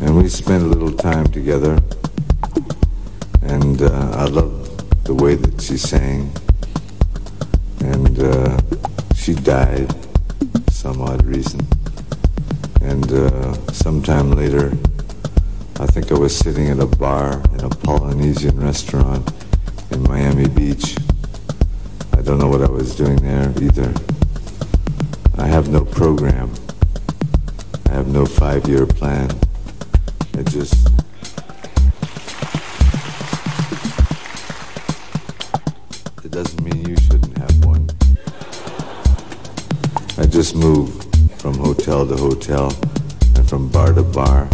And we spent a little time together, and uh, I love the way that she sang. And uh, she died, some odd reason. And uh, sometime later, I think I was sitting at a bar in a Polynesian restaurant in Miami Beach. I don't know what I was doing there either. Program. I have no five-year plan. I just it doesn't mean you shouldn't have one. I just move from hotel to hotel and from bar to bar.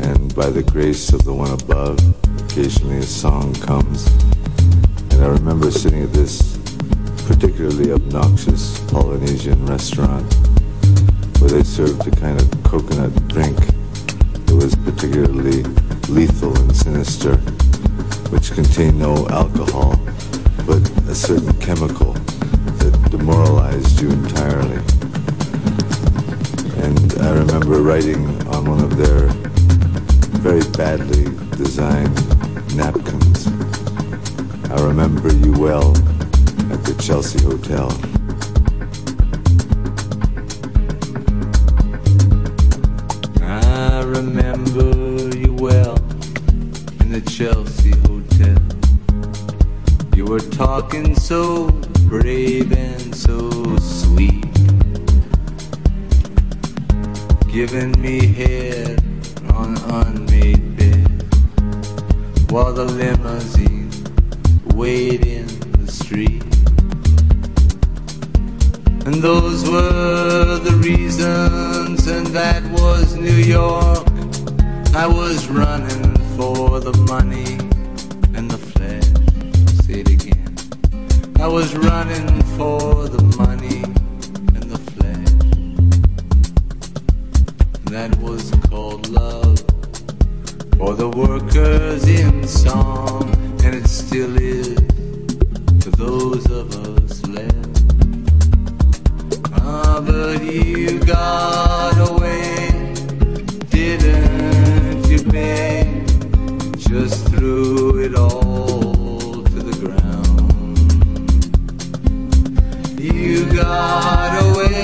And by the grace of the one above, occasionally a song comes. And I remember sitting at this particularly obnoxious Polynesian restaurant where they served a kind of coconut drink that was particularly lethal and sinister, which contained no alcohol, but a certain chemical that demoralized you entirely. And I remember writing on one of their very badly designed napkins. I remember you well at the Chelsea Hotel. So sweet, giving me head on unmade bed while the limousine waited in the street. And those were the reasons, and that was New York. I was running for the money I was running for the money and the flesh. That was called love for the workers in song, and it still is for those of us left. Ah, but you got away, didn't you, babe? Just threw it all got away,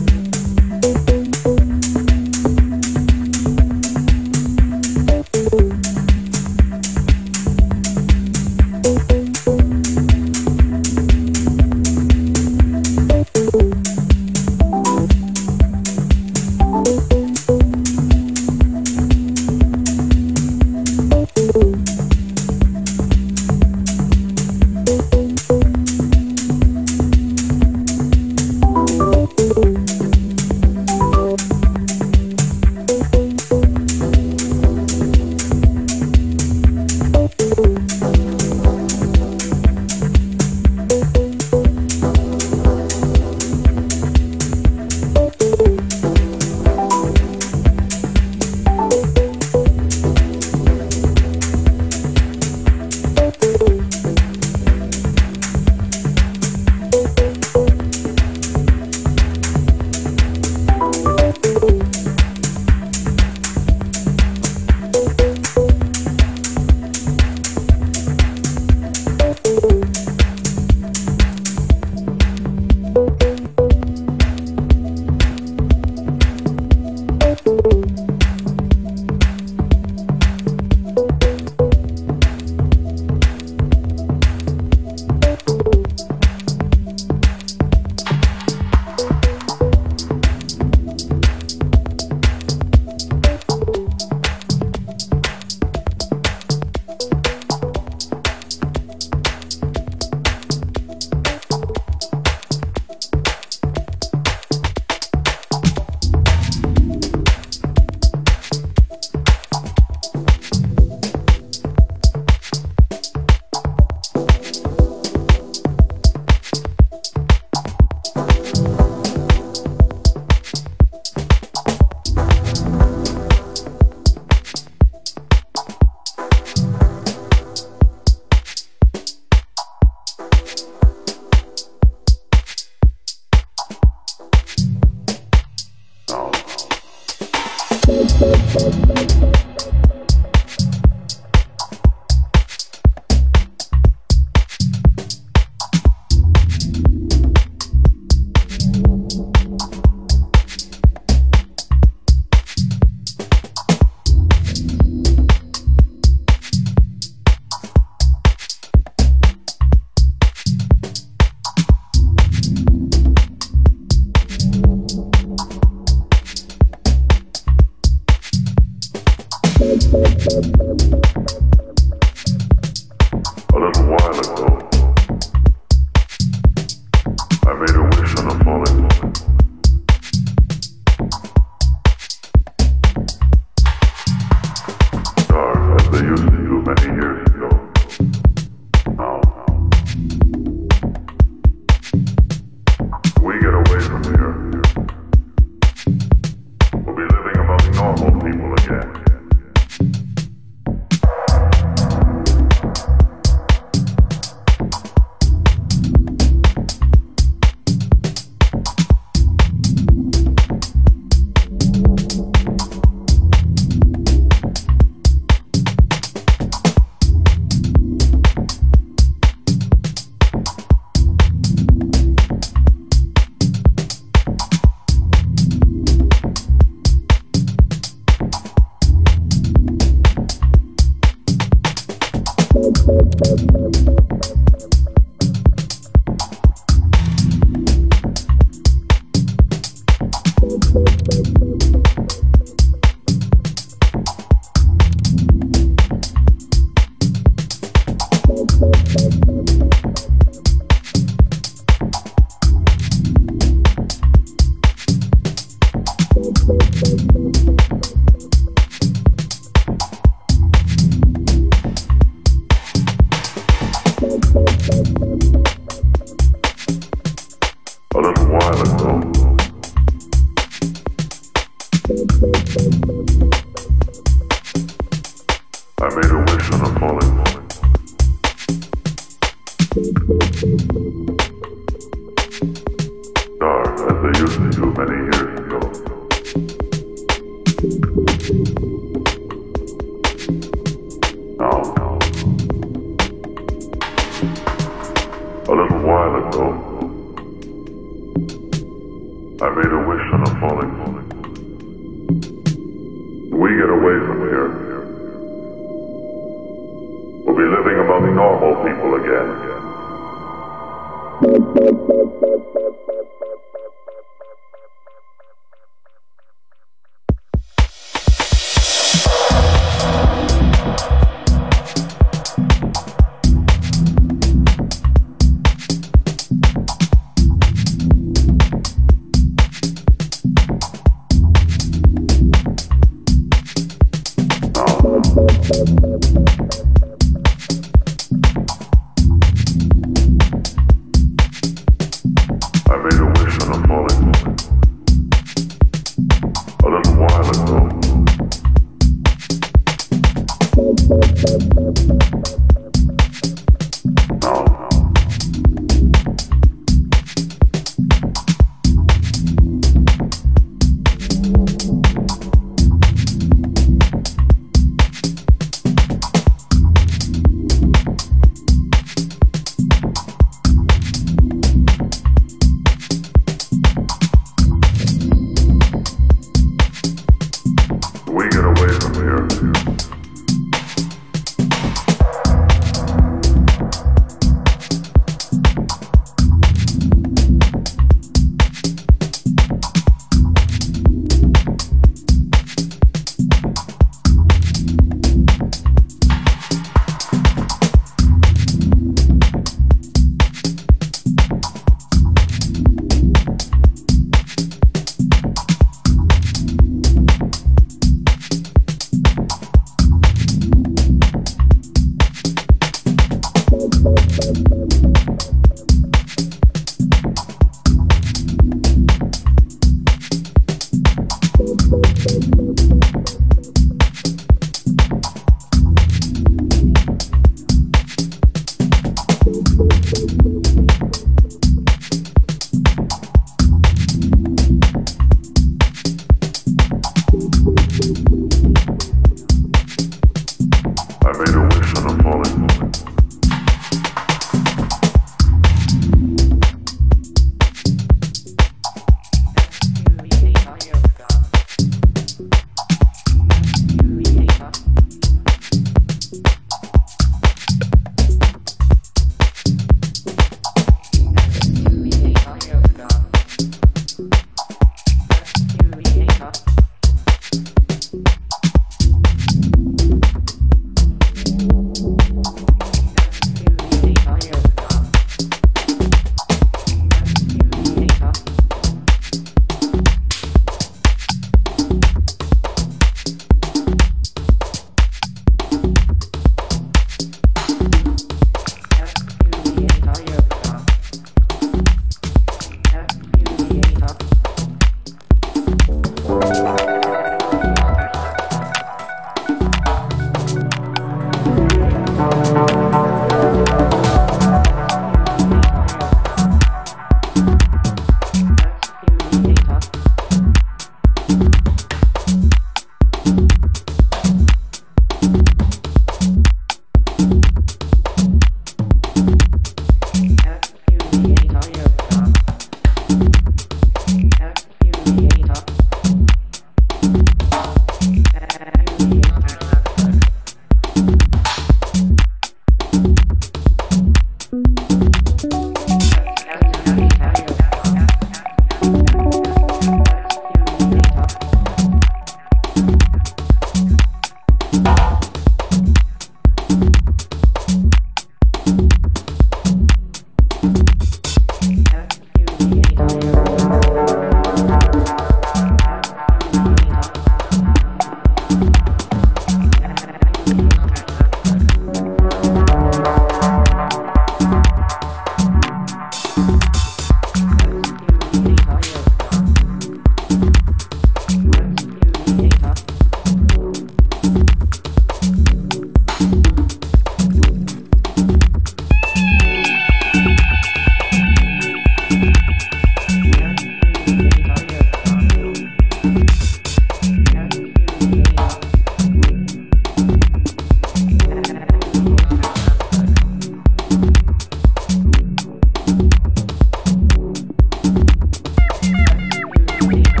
Radio.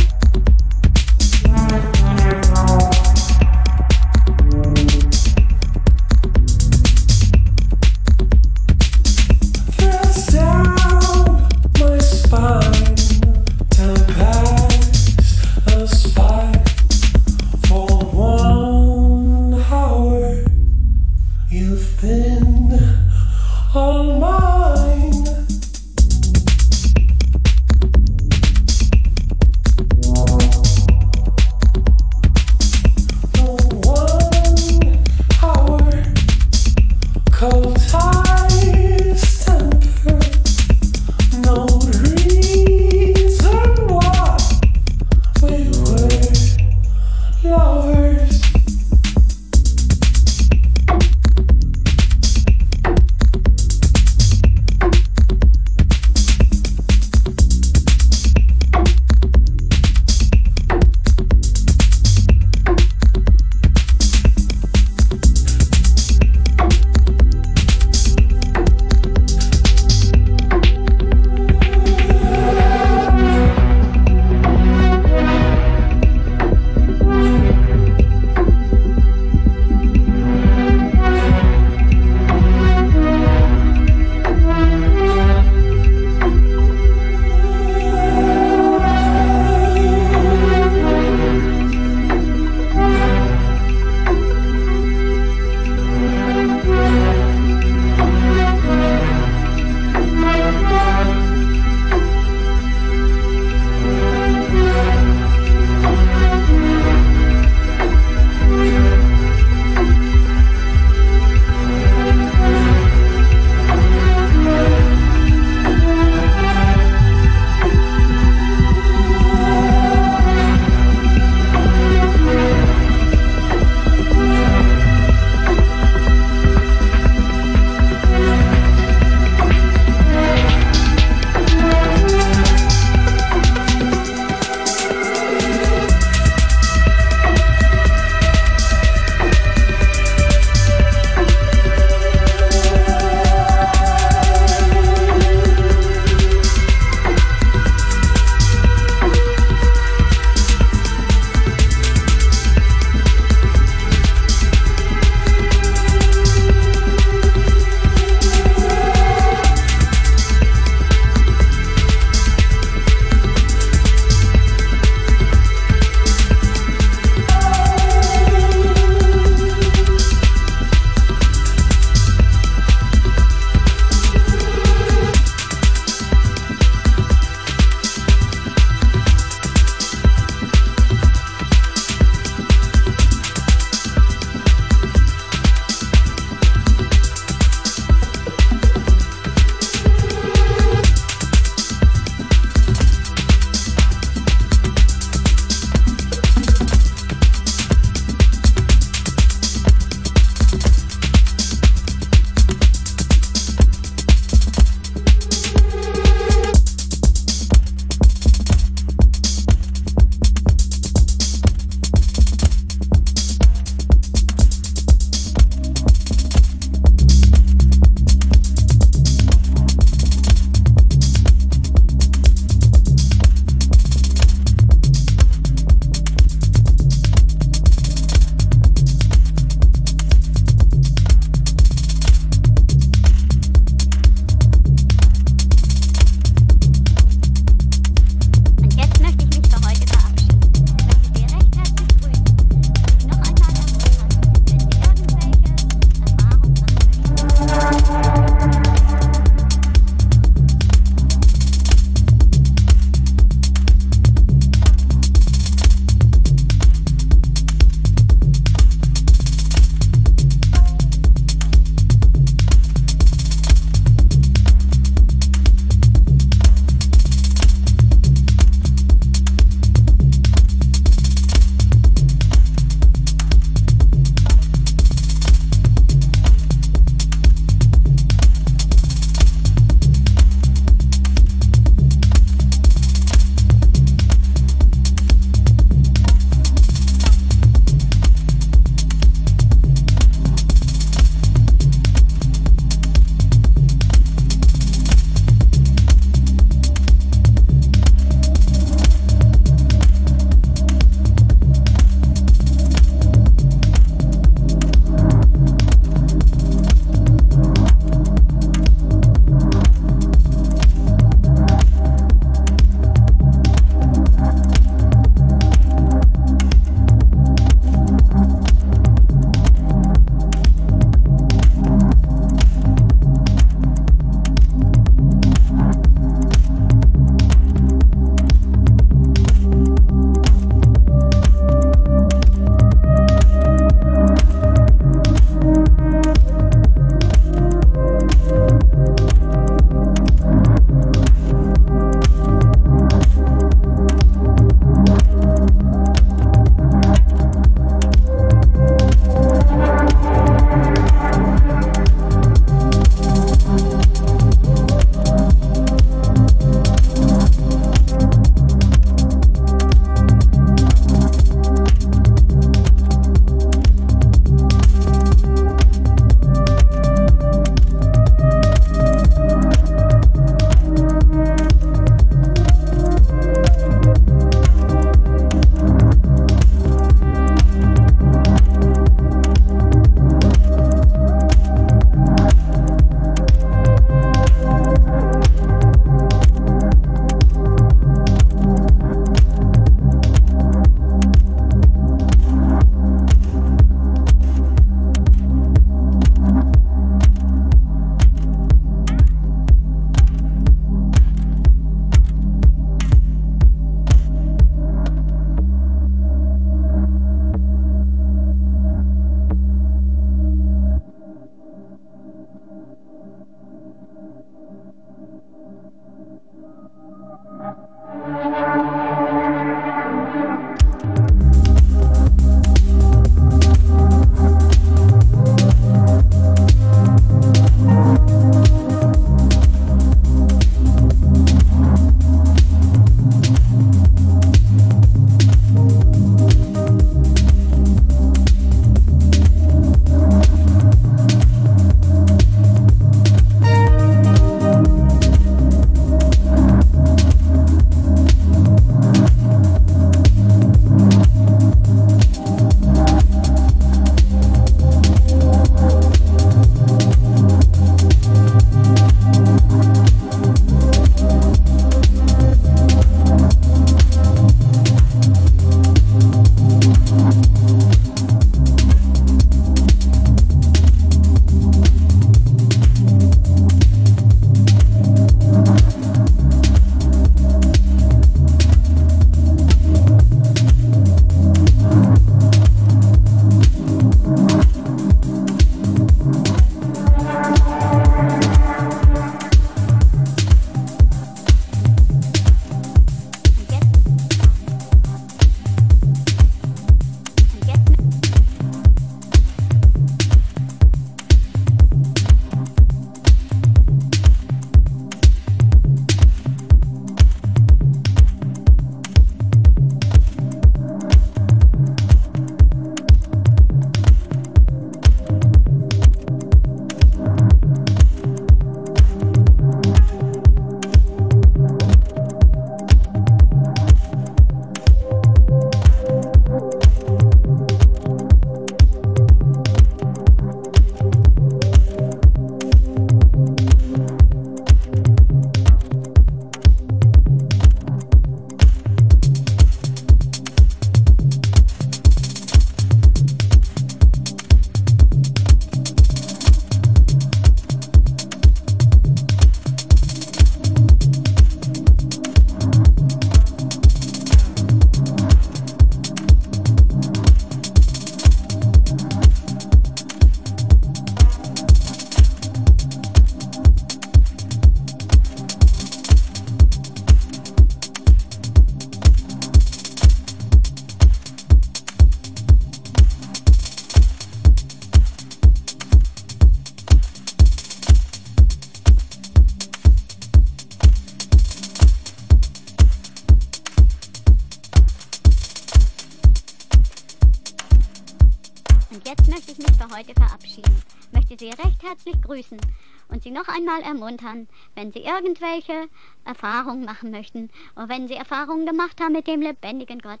Sie noch einmal ermuntern, wenn Sie irgendwelche Erfahrungen machen möchten und wenn Sie Erfahrungen gemacht haben mit dem lebendigen Gott,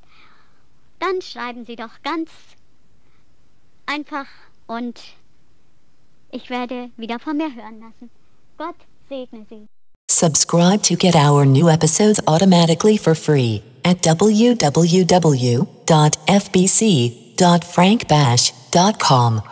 dann schreiben Sie doch ganz einfach und ich werde wieder von mir hören lassen. Gott segne Sie. Subscribe to get our new episodes automatically for free at www.fbc.frankbash.com.